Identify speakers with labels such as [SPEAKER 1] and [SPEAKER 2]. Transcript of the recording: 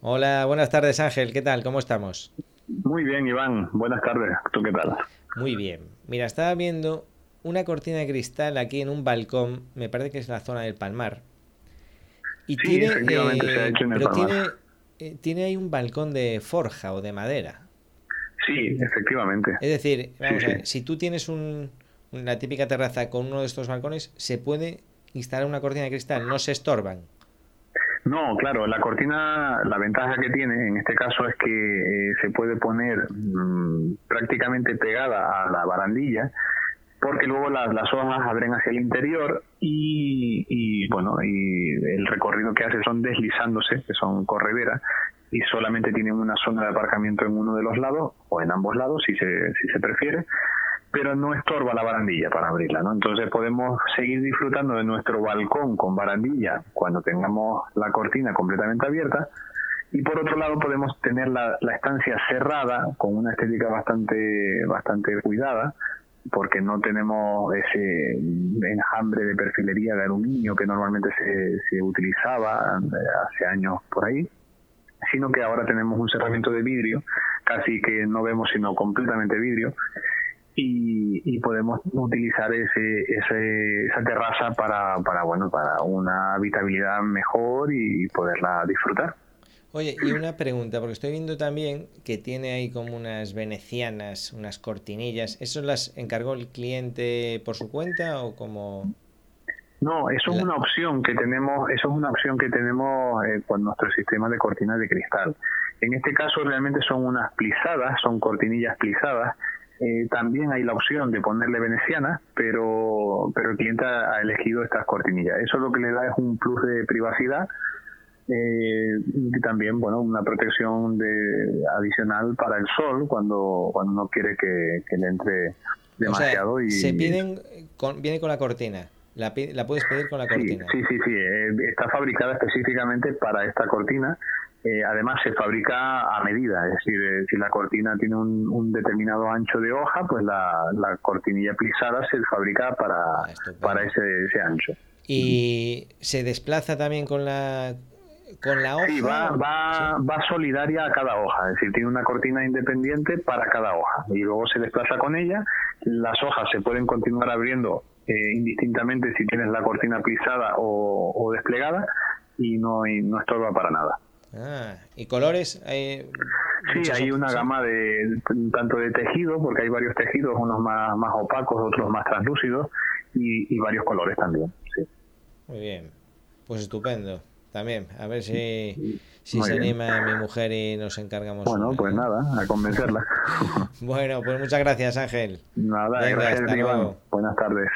[SPEAKER 1] Hola, buenas tardes Ángel, ¿qué tal? ¿Cómo estamos?
[SPEAKER 2] Muy bien, Iván. Buenas tardes. ¿Tú qué tal?
[SPEAKER 1] Muy bien. Mira, estaba viendo una cortina de cristal aquí en un balcón, me parece que es la zona del Palmar.
[SPEAKER 2] Y tiene, efectivamente se ha hecho en el
[SPEAKER 1] pero tiene, eh, tiene ahí un balcón de forja o de madera.
[SPEAKER 2] Sí, efectivamente.
[SPEAKER 1] Es decir, vamos a ver, si tú tienes un, una típica terraza con uno de estos balcones, se puede instalar una cortina de cristal, no se estorban.
[SPEAKER 2] No, claro, la cortina, la ventaja que tiene en este caso es que eh, se puede poner mm, prácticamente pegada a la barandilla porque luego las, las hojas abren hacia el interior y, y, bueno y el recorrido que hace son deslizándose que son correderas y solamente tienen una zona de aparcamiento en uno de los lados o en ambos lados si se, si se prefiere pero no estorba la barandilla para abrirla, ¿no? Entonces podemos seguir disfrutando de nuestro balcón con barandilla cuando tengamos la cortina completamente abierta y por otro lado podemos tener la, la estancia cerrada con una estética bastante bastante cuidada porque no tenemos ese enjambre de perfilería de aluminio que normalmente se, se utilizaba hace años por ahí, sino que ahora tenemos un cerramiento de vidrio, casi que no vemos sino completamente vidrio, y, y podemos utilizar ese, ese, esa terraza para, para, bueno, para una habitabilidad mejor y poderla disfrutar.
[SPEAKER 1] Oye, y una pregunta, porque estoy viendo también que tiene ahí como unas venecianas, unas cortinillas. ¿Eso las encargó el cliente por su cuenta o como...?
[SPEAKER 2] No, eso es una opción que tenemos, eso es una opción que tenemos eh, con nuestro sistema de cortinas de cristal. En este caso realmente son unas plisadas, son cortinillas plisadas. Eh, también hay la opción de ponerle venecianas, pero, pero el cliente ha elegido estas cortinillas. Eso lo que le da es un plus de privacidad eh, y también bueno una protección de adicional para el sol cuando cuando no quiere que, le entre demasiado y
[SPEAKER 1] se piden con, viene con la cortina la, la puedes pedir con la cortina
[SPEAKER 2] sí sí sí, eh, está fabricada específicamente para esta cortina eh, además se fabrica a medida, es decir, eh, si la cortina tiene un, determinado ancho de hoja, pues la, la cortinilla plisada se fabrica para, ah, para ese, ese ancho.
[SPEAKER 1] ¿Y se desplaza también con la con la hoja.
[SPEAKER 2] Sí, va, va, va solidaria a cada hoja, es decir, tiene una cortina independiente para cada hoja y luego se desplaza con ella. Las hojas se pueden continuar abriendo eh, indistintamente si tienes la cortina plisada o, desplegada y no, y no estorba para nada.
[SPEAKER 1] Ah, ¿y colores? Hay
[SPEAKER 2] sí, hay una gama de tanto de tejido, porque hay varios tejidos, unos más, más opacos, otros más translúcidos, y, y varios colores también. Sí.
[SPEAKER 1] Muy bien, pues estupendo también. A ver si, si se anima mi mujer y nos encargamos.
[SPEAKER 2] Bueno, pues nada, a convencerla.
[SPEAKER 1] bueno, pues muchas gracias, Ángel.
[SPEAKER 2] Nada, gracias, Buenas tardes.